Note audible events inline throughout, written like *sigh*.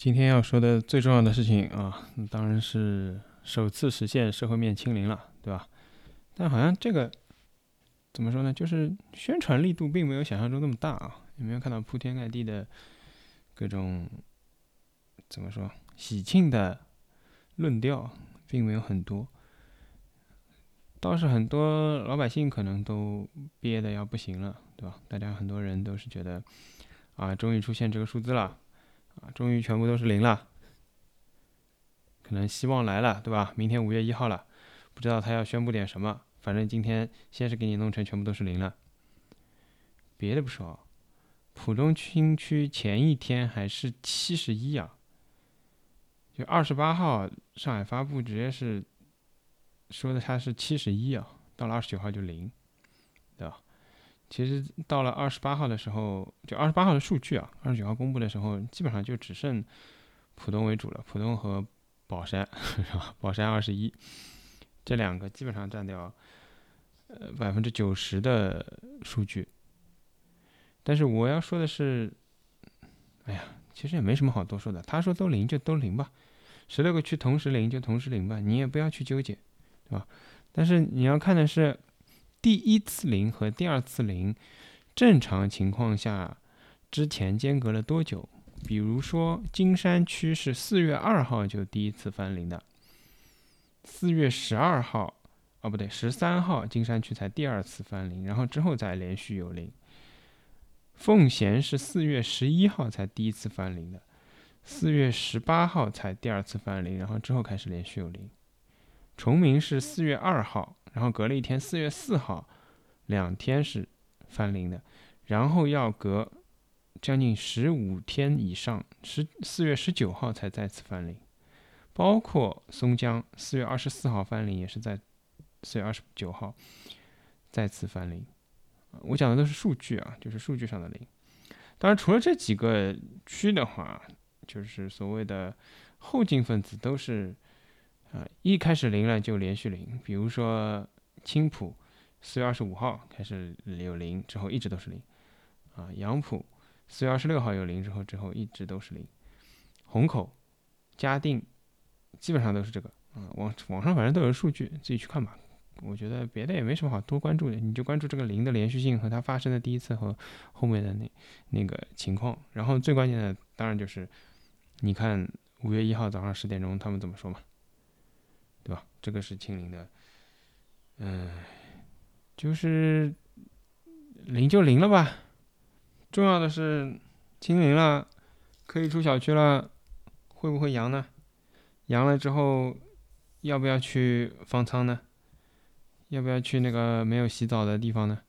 今天要说的最重要的事情啊，当然是首次实现社会面清零了，对吧？但好像这个怎么说呢？就是宣传力度并没有想象中那么大啊。有没有看到铺天盖地的各种怎么说喜庆的论调，并没有很多。倒是很多老百姓可能都憋得要不行了，对吧？大家很多人都是觉得啊，终于出现这个数字了。啊，终于全部都是零了，可能希望来了，对吧？明天五月一号了，不知道他要宣布点什么。反正今天先是给你弄成全部都是零了。别的不说，浦东新区前一天还是七十一啊，就二十八号上海发布直接是说的它是七十一啊，到了二十九号就零，对吧？其实到了二十八号的时候，就二十八号的数据啊，二十九号公布的时候，基本上就只剩浦东为主了，浦东和宝山 *laughs* 是吧？宝山二十一，这两个基本上占掉呃百分之九十的数据。但是我要说的是，哎呀，其实也没什么好多说的。他说都零就都零吧，十六个区同时零就同时零吧，你也不要去纠结，对吧？但是你要看的是。第一次零和第二次零，正常情况下之前间隔了多久？比如说金山区是四月二号就第一次翻零的，四月十二号，哦不对，十三号金山区才第二次翻零，然后之后再连续有零。奉贤是四月十一号才第一次翻零的，四月十八号才第二次翻零，然后之后开始连续有零。崇明是四月二号。然后隔了一天，四月四号，两天是翻零的，然后要隔将近十五天以上，十四月十九号才再次翻零，包括松江四月二十四号翻零，也是在四月二十九号再次翻零。我讲的都是数据啊，就是数据上的零。当然，除了这几个区的话，就是所谓的后进分子都是。啊，一开始零了就连续零，比如说青浦，四月二十五号开始有零，之后一直都是零。啊，杨浦四月二十六号有零之后，之后一直都是零。虹口、嘉定基本上都是这个。啊，网网上反正都有数据，自己去看吧。我觉得别的也没什么好多关注的，你就关注这个零的连续性和它发生的第一次和后面的那那个情况。然后最关键的当然就是，你看五月一号早上十点钟他们怎么说嘛？对吧？这个是清零的，嗯，就是零就零了吧。重要的是清零了，可以出小区了，会不会阳呢？阳了之后，要不要去方舱呢？要不要去那个没有洗澡的地方呢？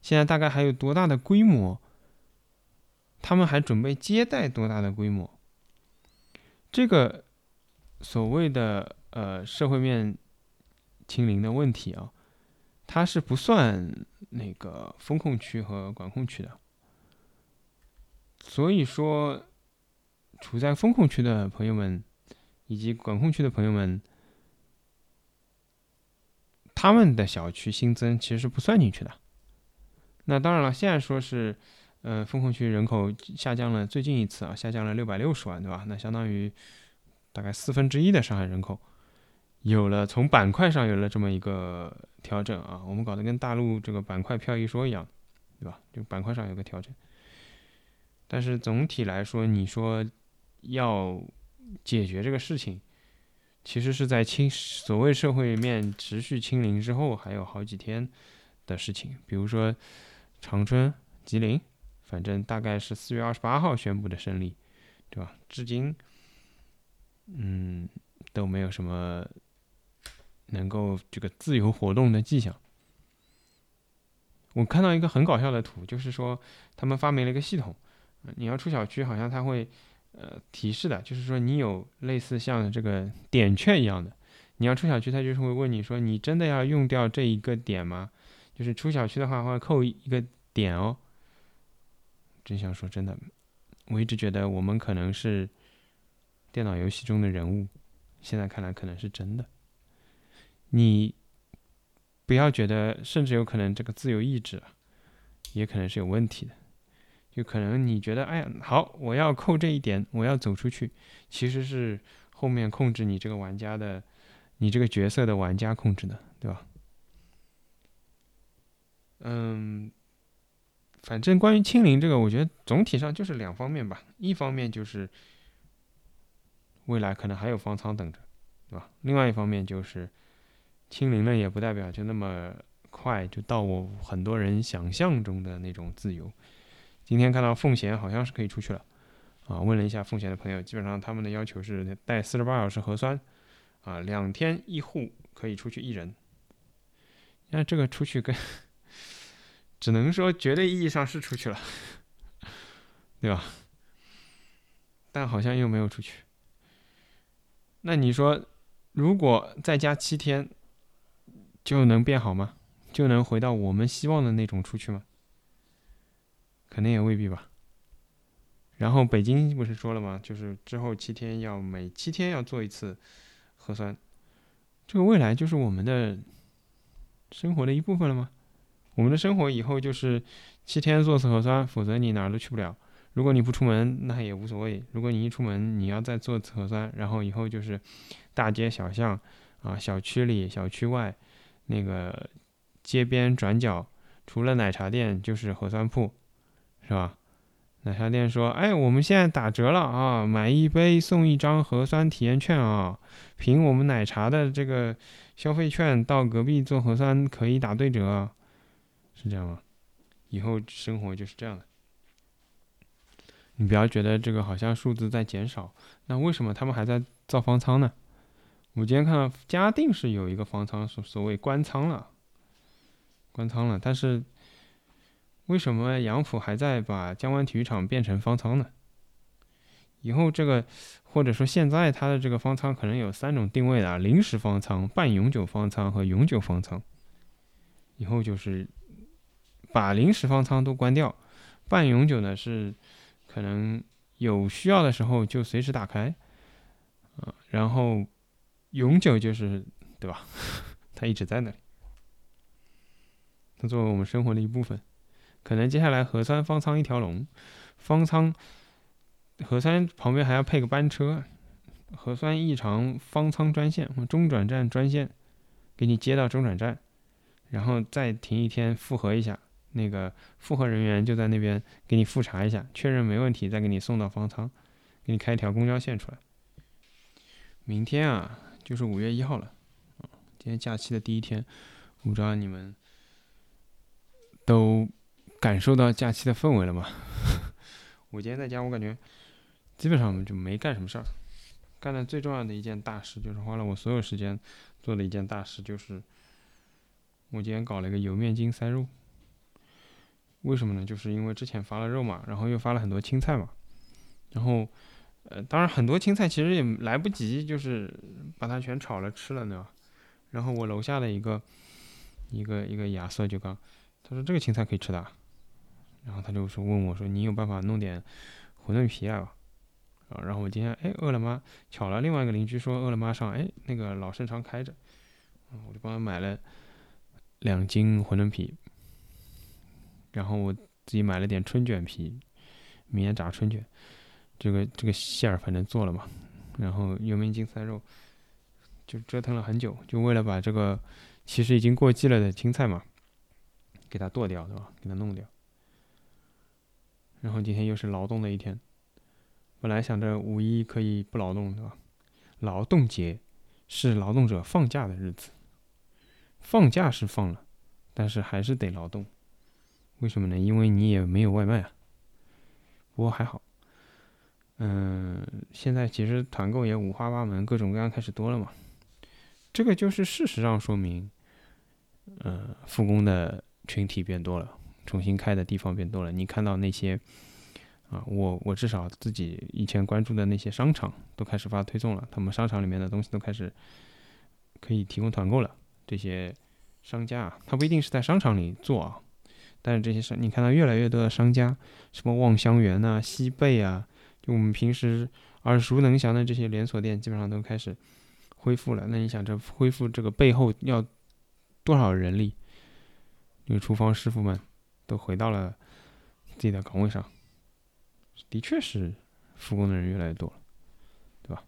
现在大概还有多大的规模？他们还准备接待多大的规模？这个所谓的。呃，社会面清零的问题啊，它是不算那个风控区和管控区的，所以说，处在风控区的朋友们以及管控区的朋友们，他们的小区新增其实是不算进去的。那当然了，现在说是，呃，风控区人口下降了，最近一次啊，下降了六百六十万，对吧？那相当于大概四分之一的上海人口。有了从板块上有了这么一个调整啊，我们搞得跟大陆这个板块漂移说一样，对吧？就板块上有个调整，但是总体来说，你说要解决这个事情，其实是在清所谓社会面持续清零之后，还有好几天的事情。比如说长春、吉林，反正大概是四月二十八号宣布的胜利，对吧？至今，嗯，都没有什么。能够这个自由活动的迹象。我看到一个很搞笑的图，就是说他们发明了一个系统，你要出小区，好像他会呃提示的，就是说你有类似像这个点券一样的，你要出小区，他就是会问你说你真的要用掉这一个点吗？就是出小区的话会扣一个点哦。真想说真的，我一直觉得我们可能是电脑游戏中的人物，现在看来可能是真的。你不要觉得，甚至有可能这个自由意志也可能是有问题的。就可能你觉得，哎呀，好，我要扣这一点，我要走出去，其实是后面控制你这个玩家的，你这个角色的玩家控制的，对吧？嗯，反正关于清零这个，我觉得总体上就是两方面吧。一方面就是未来可能还有方舱等着，对吧？另外一方面就是清零了也不代表就那么快就到我很多人想象中的那种自由。今天看到奉贤好像是可以出去了，啊，问了一下奉贤的朋友，基本上他们的要求是带四十八小时核酸，啊，两天一户可以出去一人。那这个出去跟 *laughs* 只能说绝对意义上是出去了，*laughs* 对吧？但好像又没有出去。那你说，如果再加七天，就能变好吗？就能回到我们希望的那种出去吗？肯定也未必吧。然后北京不是说了吗？就是之后七天要每七天要做一次核酸，这个未来就是我们的生活的一部分了吗？我们的生活以后就是七天做次核酸，否则你哪儿都去不了。如果你不出门，那也无所谓；如果你一出门，你要再做次核酸，然后以后就是大街小巷啊、小区里、小区外那个街边转角，除了奶茶店就是核酸铺。是吧？奶茶店说：“哎，我们现在打折了啊，买一杯送一张核酸体验券啊，凭我们奶茶的这个消费券到隔壁做核酸可以打对折，是这样吗？以后生活就是这样的。你不要觉得这个好像数字在减少，那为什么他们还在造方舱呢？我今天看到嘉定是有一个方舱，所所谓关仓了，关仓了，但是。”为什么杨浦还在把江湾体育场变成方舱呢？以后这个，或者说现在它的这个方舱可能有三种定位的：临时方舱、半永久方舱和永久方舱。以后就是把临时方舱都关掉，半永久呢是可能有需要的时候就随时打开，啊，然后永久就是对吧？*laughs* 它一直在那里，它作为我们生活的一部分。可能接下来核酸方舱一条龙，方舱核酸旁边还要配个班车，核酸异常方舱专线中转站专线，给你接到中转站，然后再停一天复核一下，那个复核人员就在那边给你复查一下，确认没问题，再给你送到方舱，给你开一条公交线出来。明天啊，就是五月一号了，今天假期的第一天，我不知道你们都。感受到假期的氛围了吗？*laughs* 我今天在家，我感觉基本上就没干什么事儿。干的最重要的一件大事，就是花了我所有时间做的一件大事，就是我今天搞了一个油面筋塞肉。为什么呢？就是因为之前发了肉嘛，然后又发了很多青菜嘛，然后呃，当然很多青菜其实也来不及，就是把它全炒了吃了呢。然后我楼下的一个一个一个亚瑟就刚，他说这个青菜可以吃的。然后他就说问我说你有办法弄点馄饨皮啊？啊，然后我今天哎饿了么巧了，另外一个邻居说饿了么上哎那个老盛昌开着，我就帮他买了两斤馄饨皮，然后我自己买了点春卷皮，明天炸春卷，这个这个馅儿反正做了嘛，然后油面筋塞肉，就折腾了很久，就为了把这个其实已经过季了的青菜嘛，给它剁掉对吧？给它弄掉。然后今天又是劳动的一天，本来想着五一可以不劳动，对吧？劳动节是劳动者放假的日子，放假是放了，但是还是得劳动。为什么呢？因为你也没有外卖啊。不过还好，嗯，现在其实团购也五花八门，各种各样开始多了嘛。这个就是事实上说明，嗯，复工的群体变多了。重新开的地方变多了，你看到那些啊，我我至少自己以前关注的那些商场都开始发推送了，他们商场里面的东西都开始可以提供团购了。这些商家啊，他不一定是在商场里做啊，但是这些商，你看到越来越多的商家，什么望香园呐、西贝啊，就我们平时耳熟能详的这些连锁店，基本上都开始恢复了。那你想，这恢复这个背后要多少人力？因为厨房师傅们。都回到了自己的岗位上，的确是复工的人越来越多了，对吧？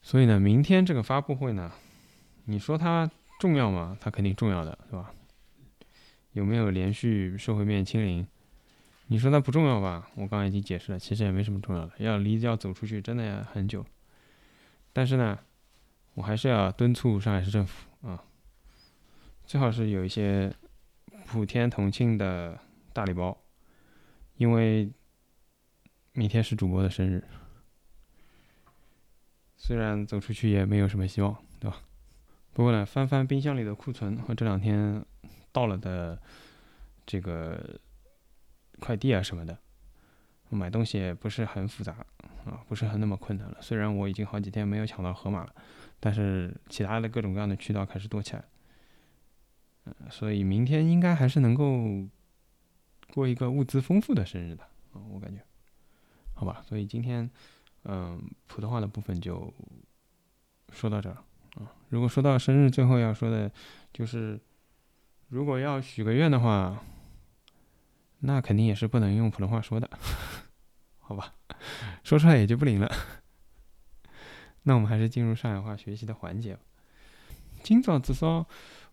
所以呢，明天这个发布会呢，你说它重要吗？它肯定重要的，对吧？有没有连续社会面清零？你说它不重要吧？我刚刚已经解释了，其实也没什么重要的。要离要走出去，真的要很久。但是呢，我还是要敦促上海市政府啊，最好是有一些普天同庆的大礼包，因为明天是主播的生日。虽然走出去也没有什么希望，对吧？不过呢，翻翻冰箱里的库存和这两天到了的这个快递啊什么的，买东西也不是很复杂。啊，不是很那么困难了。虽然我已经好几天没有抢到盒马了，但是其他的各种各样的渠道开始多起来。嗯，所以明天应该还是能够过一个物资丰富的生日的啊，我感觉。好吧，所以今天嗯，普通话的部分就说到这儿啊。如果说到生日，最后要说的就是，如果要许个愿的话，那肯定也是不能用普通话说的，*laughs* 好吧？说出来也就不灵了。*laughs* 那我们还是进入上海话学习的环节。今朝至少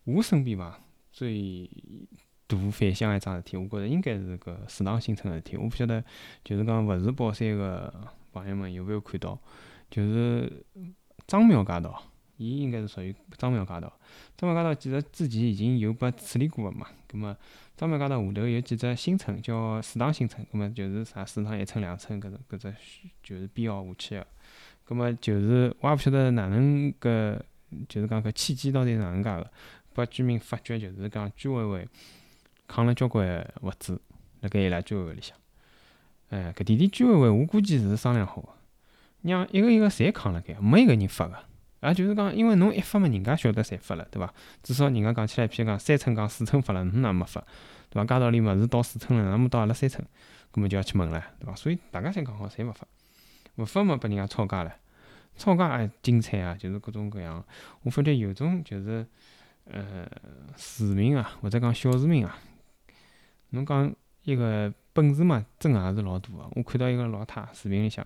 我身边吧，最大反响一桩事体，我觉着应该是个适当新村个事体。我不晓得，就是讲勿是宝山个朋友们有没有看到，就是张庙街道，伊应该是属于张庙街道。张庙街道其实之前已经有被处理过个嘛，葛末。张庙街道下头有几只新村，叫四塘新村，葛末就是啥四塘一村两村搿种搿只就是编号下去个。葛末就是我也勿晓得哪能搿就是讲搿契机到底是哪能介个，拨居民发觉就是讲居委会扛了交关物资辣盖伊拉居委会里向。哎，搿点点居委会我估计是商量好个，让一个一个侪扛辣盖，没一个人发个。也就是讲，因为侬一发嘛，人家晓得侪发了，对伐？至少人家讲起来，譬如讲三村讲四村发了，侬哪没发，对伐？街道里物事到四村了，哪没到阿拉三村？搿么就要去问了，对伐？所以大家侪讲好，侪勿发，勿发嘛，拨人家吵架唻，吵架也精彩啊，就是各种各样。我发觉有种就是，呃，市民啊，或者讲小市民啊，侬讲一个本事嘛，真也是老大个。我看到一个老太视频里向。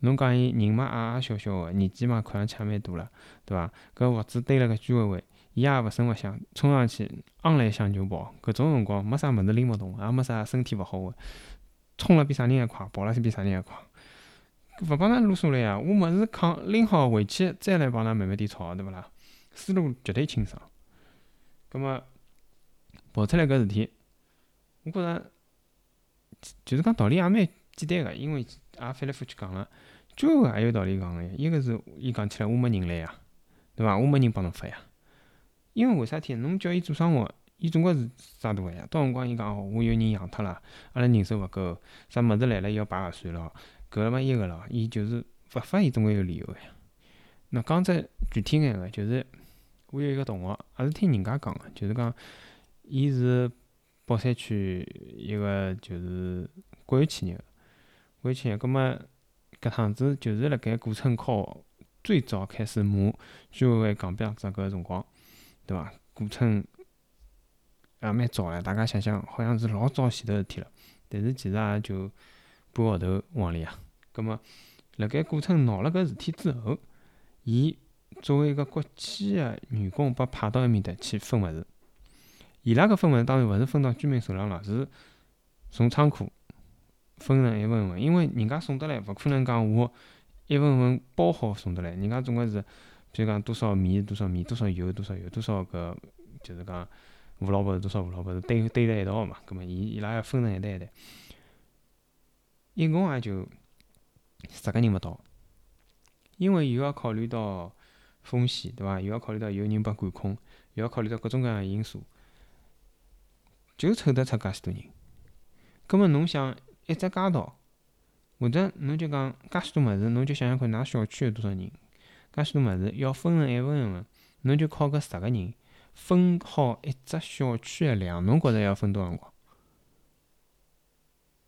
侬讲伊人嘛矮矮小小个，年纪嘛看上去也蛮大了，对伐？搿物资堆辣盖居委会，伊也勿声勿响，冲上去昂来响就跑。搿种辰光没啥物事拎勿动，也没啥身体勿好个，冲了比啥人还快，跑了是比啥人还快。勿帮㑚啰嗦了呀！我物事扛拎好回去，再来帮㑚慢慢点吵，对勿啦？思路绝对清爽。葛末跑出来搿事体，我觉着就是讲道理也蛮简单个，因为。也翻来覆去讲了，居委会也有道理讲个呀。一个是伊讲起来，我没人来呀，对伐？我没人帮侬发呀。因为为啥体？侬叫伊做生活，伊总归是啥大个呀？到辰光伊讲哦，我有人养脱了，阿拉人手勿够，啥物事来了要排核算了，搿么一个咯，伊就是勿发，伊总归有理由个呀。那讲只具体眼个，就是我有一个同学，也是听人家讲个，就是讲伊是宝山区一个就是国有企业。回去，葛末搿趟子就是辣盖古村考最早开始骂居委会讲标子搿个辰光，对伐？古村也蛮早唻，大家想想，好像是老早前头事体了。但是其实也就半个号头往里啊。葛末辣盖古村闹了搿事体之后，伊作为一个国企个员工，被派到埃面搭去分物事。伊拉搿分物事当然勿是分到居民手浪了，是从仓库。分成一份份，因为人家送得来，勿可能讲我一份份包好送得来。人家总归是，比如讲多少米多少米，多少油多少油，多少个就是讲胡萝卜是多少胡萝卜堆堆辣一道嘛。葛末伊伊拉要分成一袋一袋，一共也就十个人勿到，因为又要考虑到风险，对伐？又要考虑到有人被管控，又要考虑到各种各样个因素，就凑得出介许多人。葛末侬想？一只街道，或者侬就讲介许多物事，侬就想想看，㑚小区有多少人？介许多物事要分成一份一份，侬就靠搿十个人分好一只小区个量，侬觉着要分多少辰光？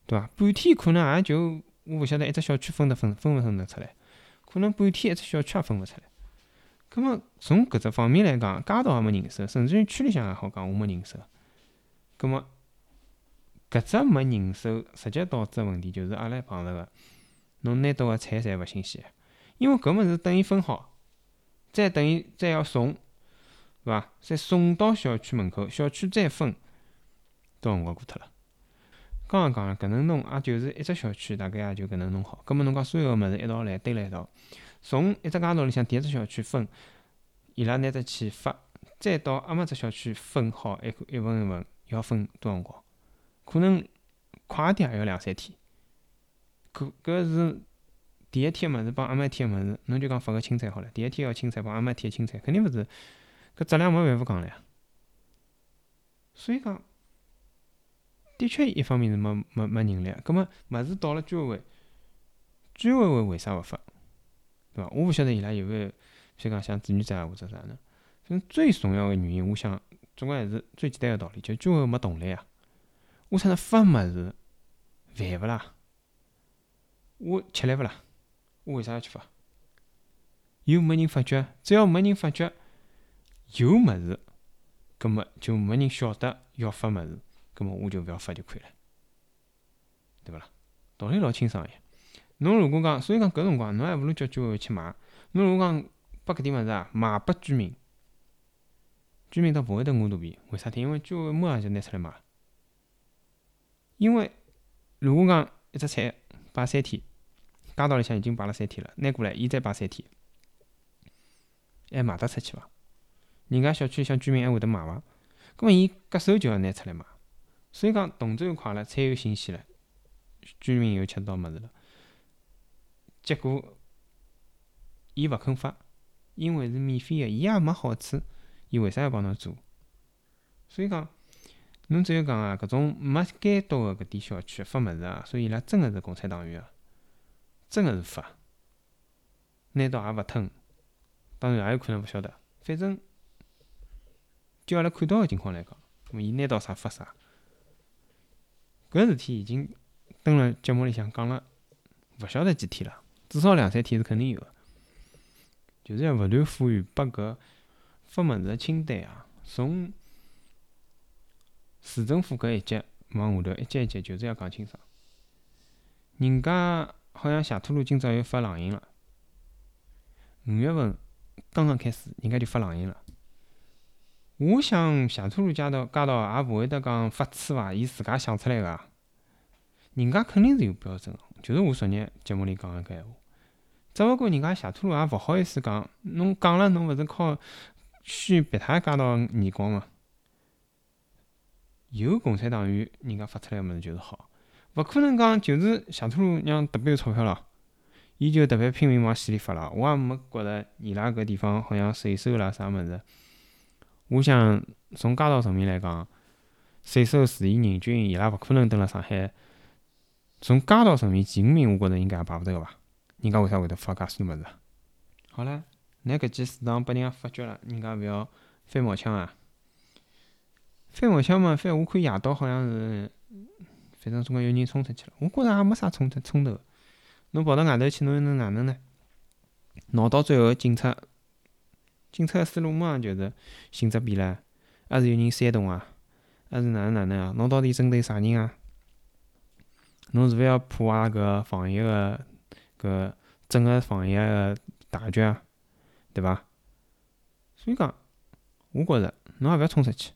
对伐？半天可能也就我勿晓得一只小区分得分分勿分得出来，可能半天一只小区也分勿出来。葛末从搿只方面来讲，街道也没人手，甚至于区里向也好讲，我没人手。葛末搿只没人手，直接导致问题就是阿拉碰着个，侬拿到个菜侪勿新鲜，因为搿物事等伊分好，再等于再要送，对伐？再送到小区门口，小区再分，多辰光过脱了。刚刚讲了，搿能弄也就是一只小区，大概也就搿能弄好。葛末侬讲所有个物事一道来堆辣一道，从一只街道里向第一只小区分，伊拉拿只去发，再到阿末只小区分好一一份一份，要分多辰光？可能快点也要两三天。搿搿是第一天物事帮阿末一天物事，侬就讲发个青菜好了。第一天要青菜帮阿末一天个青菜，肯定勿是搿质量没办法讲了呀。所以讲。的确，一方面是没没没人力，葛末物事到了居委会，居委会为啥勿发？对伐？我勿晓得伊拉有没有，譬如讲像志愿者或者啥呢？反正最重要个原因，我想总归还是最简单个道理，就居委会没动力啊！我啥能发物事，烦勿啦？我吃力勿啦？我为啥要去发？又没人发觉，只要没人发觉有物事，葛末就没人晓得要发物事。葛末我就勿要发就可以了，对勿啦？道理老清爽个。侬如果讲，所以讲搿辰光侬还勿如叫居委会去买。侬如果讲把搿点物事啊卖拨居民，居民倒勿会得饿肚皮。为啥体？因为居委会马上就拿出来卖。因为如果讲一只菜摆三天，街道里向已经摆了三天了，拿过来伊再摆三天，还卖得出去伐？人家小区里向居民还会得买伐？葛末伊隔手就要拿出来卖。所以讲动作又快了，菜又新鲜了，居民又吃到物事了。结果，伊勿肯发，因为是免费个，伊也没好处，伊为啥要帮侬做？所以讲，侬只有讲啊，搿种没监督个搿点小区发物事啊，所以伊拉真个是共产党员啊，真个是发，难道也勿吞？当然也有可能勿晓得，反正就阿拉看到个情况来讲，咾伊拿到啥发啥。搿事体已经登了节目里向讲了，勿晓得几天了，至少两三天是肯定有个，就是要勿断呼吁把搿发物事个清单啊，从市政府搿一级往下头一级一级，就是要讲清爽。人家好像谢土路今朝又发冷饮了，五月份刚刚开始，人家就发冷饮了。我想谢土路街道街道也勿会得讲发痴伐？伊自家想出来个，人家肯定是有标准个。就是我昨日节目里讲个搿闲话，只勿过人家谢土路也勿好意思讲，侬讲了侬勿是靠宣别他街道眼光嘛？有共产党员人家发出来个物事就是好，勿可能讲就是谢土路让特别有钞票了，伊就特别拼命往死里发了。我也没觉着伊拉搿地方好像税收啦啥物事。我想从街道层面来讲，税收自伊人均，伊拉勿可能蹲辣上海。从街道层面，前五名我觉着应该也排勿脱个伐？人家为啥会得发介许多物事？好了，拿搿记市场拨人家发觉了，人家勿要翻毛腔啊！翻毛腔嘛，翻我看夜到好像是，反正总归有人冲出去了。我觉着也没啥冲突冲突。侬跑到外头去，侬又能哪能呢？闹到最后，警察。警察个思路马上就是性质变了，还是有人煽动啊，还是哪能哪能啊？侬到底针对啥人啊？侬是勿要破坏搿防疫个搿整个防疫个大局啊？对伐？所以讲，我觉着侬也勿要冲出去，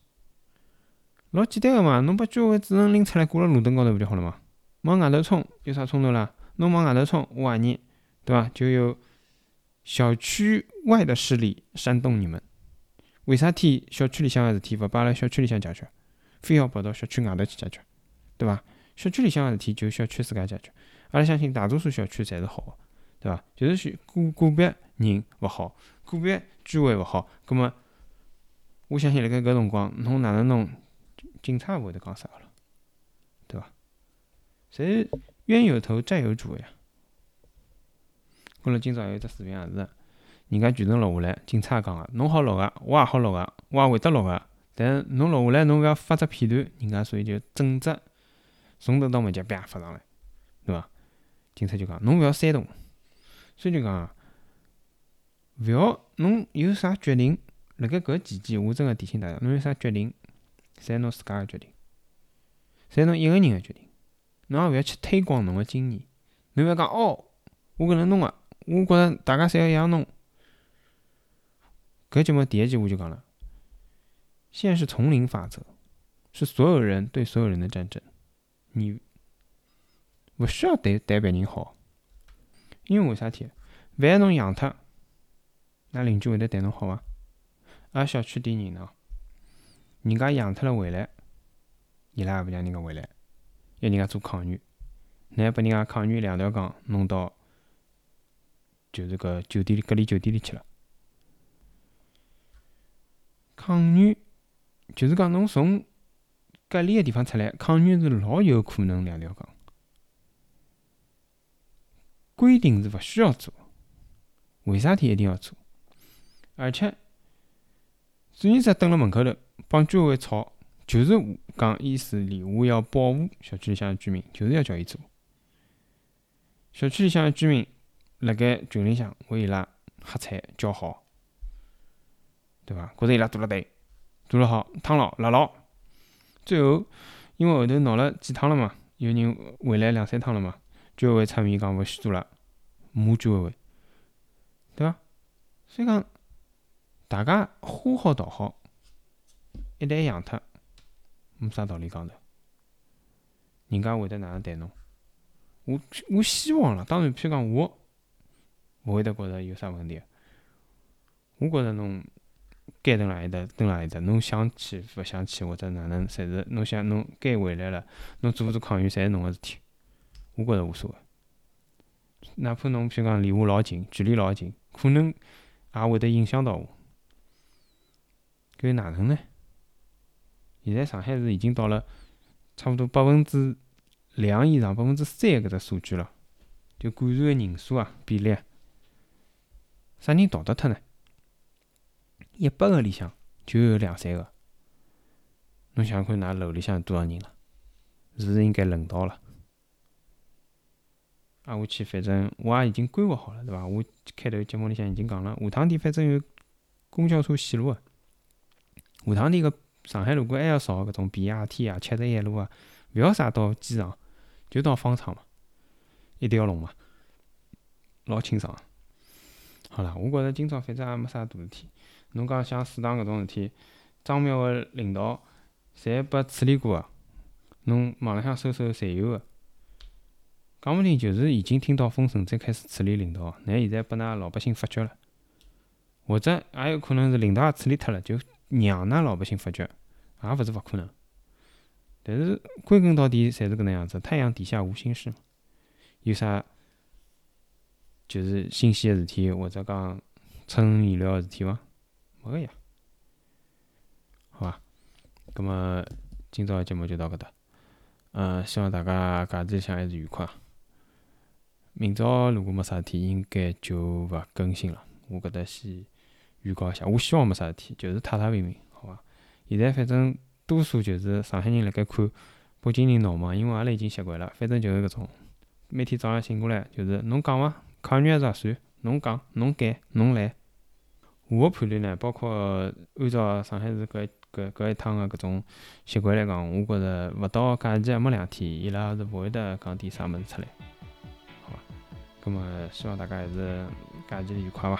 老简单个嘛，侬把居委会主任拎出来挂辣路灯高头勿就好了嘛？往外头冲有啥冲突啦？侬往外头冲，我怀疑，对伐？就有。小区外的势力煽动你们，为啥体小区里向个事体勿摆辣小区里向解决，非要跑到小区外头去解决，对伐？小区里向个事体就小区自家解决。阿拉相信大多数小区侪是好个，对伐？就是个个别人勿好，个别居委勿好，葛末我相信辣盖搿辰光，侬哪能弄，警察勿会得讲啥个了，对伐？侪冤有头债有主呀。可能今朝有一只视频也是，人家全程录下来，警察讲个，侬好录个，我也好录个，我也会得录个，但侬录下来，侬勿要发只片段，人家所以就整只从头到尾就啪发上来，对伐？警察就讲，侬勿要煽动，所以就讲，勿要侬有啥决定，辣盖搿期间，我真个提醒大家，侬有啥决定，侪侬自家个决定，侪侬一个人个决定，侬也勿要去推广侬个经验，侬勿要讲哦，我搿能弄个，我觉着大家侪要一样弄。搿节目第一集我就讲了，现在是丛林法则，是所有人对所有人的战争，你勿需要对对别人好，因为为啥体？万一侬养脱，那邻居会得对侬好伐？阿小区点人呢，人家养脱了回来，伊拉也勿让人家回来，要人家做抗原，乃拨人家抗原两条杠弄到，就是搿酒店里隔离酒店里去了。抗原就是讲侬从隔离个地方出来，抗原是老有可能两条杠。规定是勿需要做，为啥体一定要做？而且，志愿者蹲辣门口头帮居委会吵，就是讲意思里，我要保护小区里向个居民，就是要叫伊做。小区里向个居民辣盖群里向为伊拉喝彩叫好。对伐？觉着伊拉做了对，做了好，趟牢辣牢。最后，因为后头闹了几趟了嘛，有人回来两三趟了嘛，居委会出面讲勿许做了，骂居委会，对伐？所以讲，大家花好道好，一旦养脱，没啥道理讲的。人家会得哪能对侬？我我希望了，当然，譬如讲我，勿会得觉着有啥问题。我觉着侬。该蹲辣埃搭，蹲辣埃搭。侬想去勿想去，或者哪能，侪是侬想侬该回来了，侬做勿做抗原，侪是侬个事体。我觉着无所谓。哪怕侬譬如讲离我老近，距离老近，可能也会得影响到我。搿哪能呢？现在上海市已经到了差勿多百分之两以上，百分之三搿只数据了，就感染个人数啊比例，啥人逃得脱呢？一百个里向就有两三个，侬想看，㑚楼里向有多少人了？是不是应该轮到了？啊，我去，反正我也已经规划好了，对伐？我开头节目里向已经讲了，下趟点反正有公交车线路个，下趟点个上海如果还要造搿种 BRT 啊、七十一路啊，勿要啥到机场，就到方舱嘛，一条龙嘛，老清爽。好了，我觉着今朝反正也没啥大事体。侬讲像水塘搿种事体，张庙个领导侪拨处理过个，侬网浪向搜搜侪有个。讲勿定就是已经听到风声，再开始处理领导。乃现在拨㑚老百姓发觉了，或者也有可能是领导也处理脱了，就让㑚老百姓发觉，也勿是勿可能。但是归根到底，侪是搿能样子。太阳底下无新事嘛，有啥就是新鲜个事体，或者讲出人意料个事体伐？没个呀，好吧，咁么今朝个节目就到搿搭，嗯，希望大家假期里向还是愉快。明朝如果没啥事体，应该就勿更新了。我搿搭先预告一下，我希望没啥事体，就是太太平平，好吧。现在反正多数就是上海人辣盖看北京人闹嘛，因为阿拉已经习惯了，反正就是搿种，每天早上醒过来就是侬讲伐，抗原还是算，侬讲，侬改，侬来。我个判断呢，包括按照上海市搿搿搿一趟个搿种习惯来讲，我觉着勿到假期还没两天，伊拉是勿会得讲点啥物事出来，好伐？葛末希望大家还是假期愉快伐？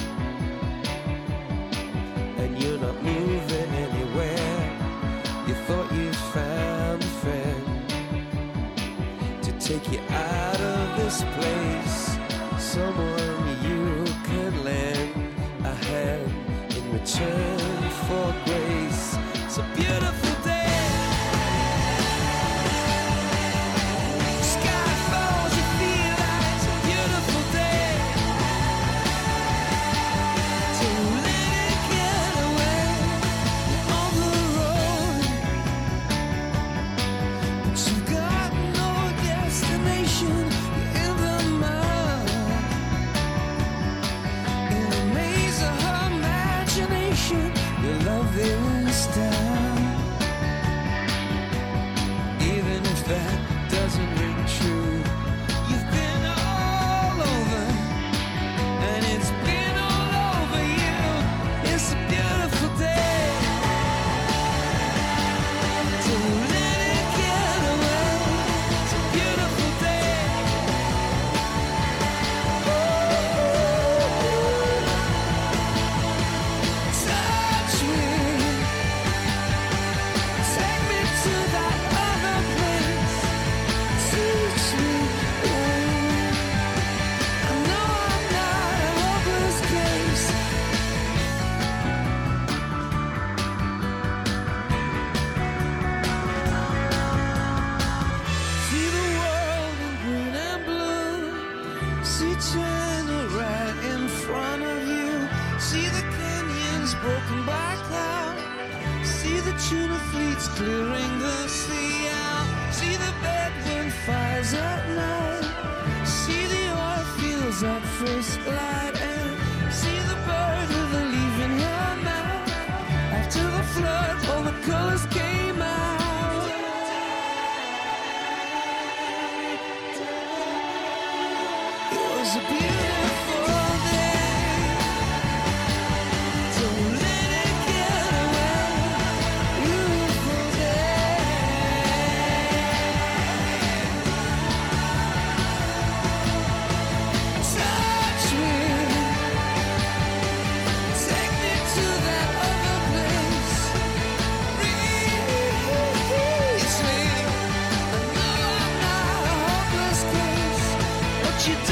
broken by cloud. See the tuna fleets clearing the sea out. See the bedroom fires at night. See the oil fields at first light. And see the bird with a leaf in her mouth. After the flood, what you do.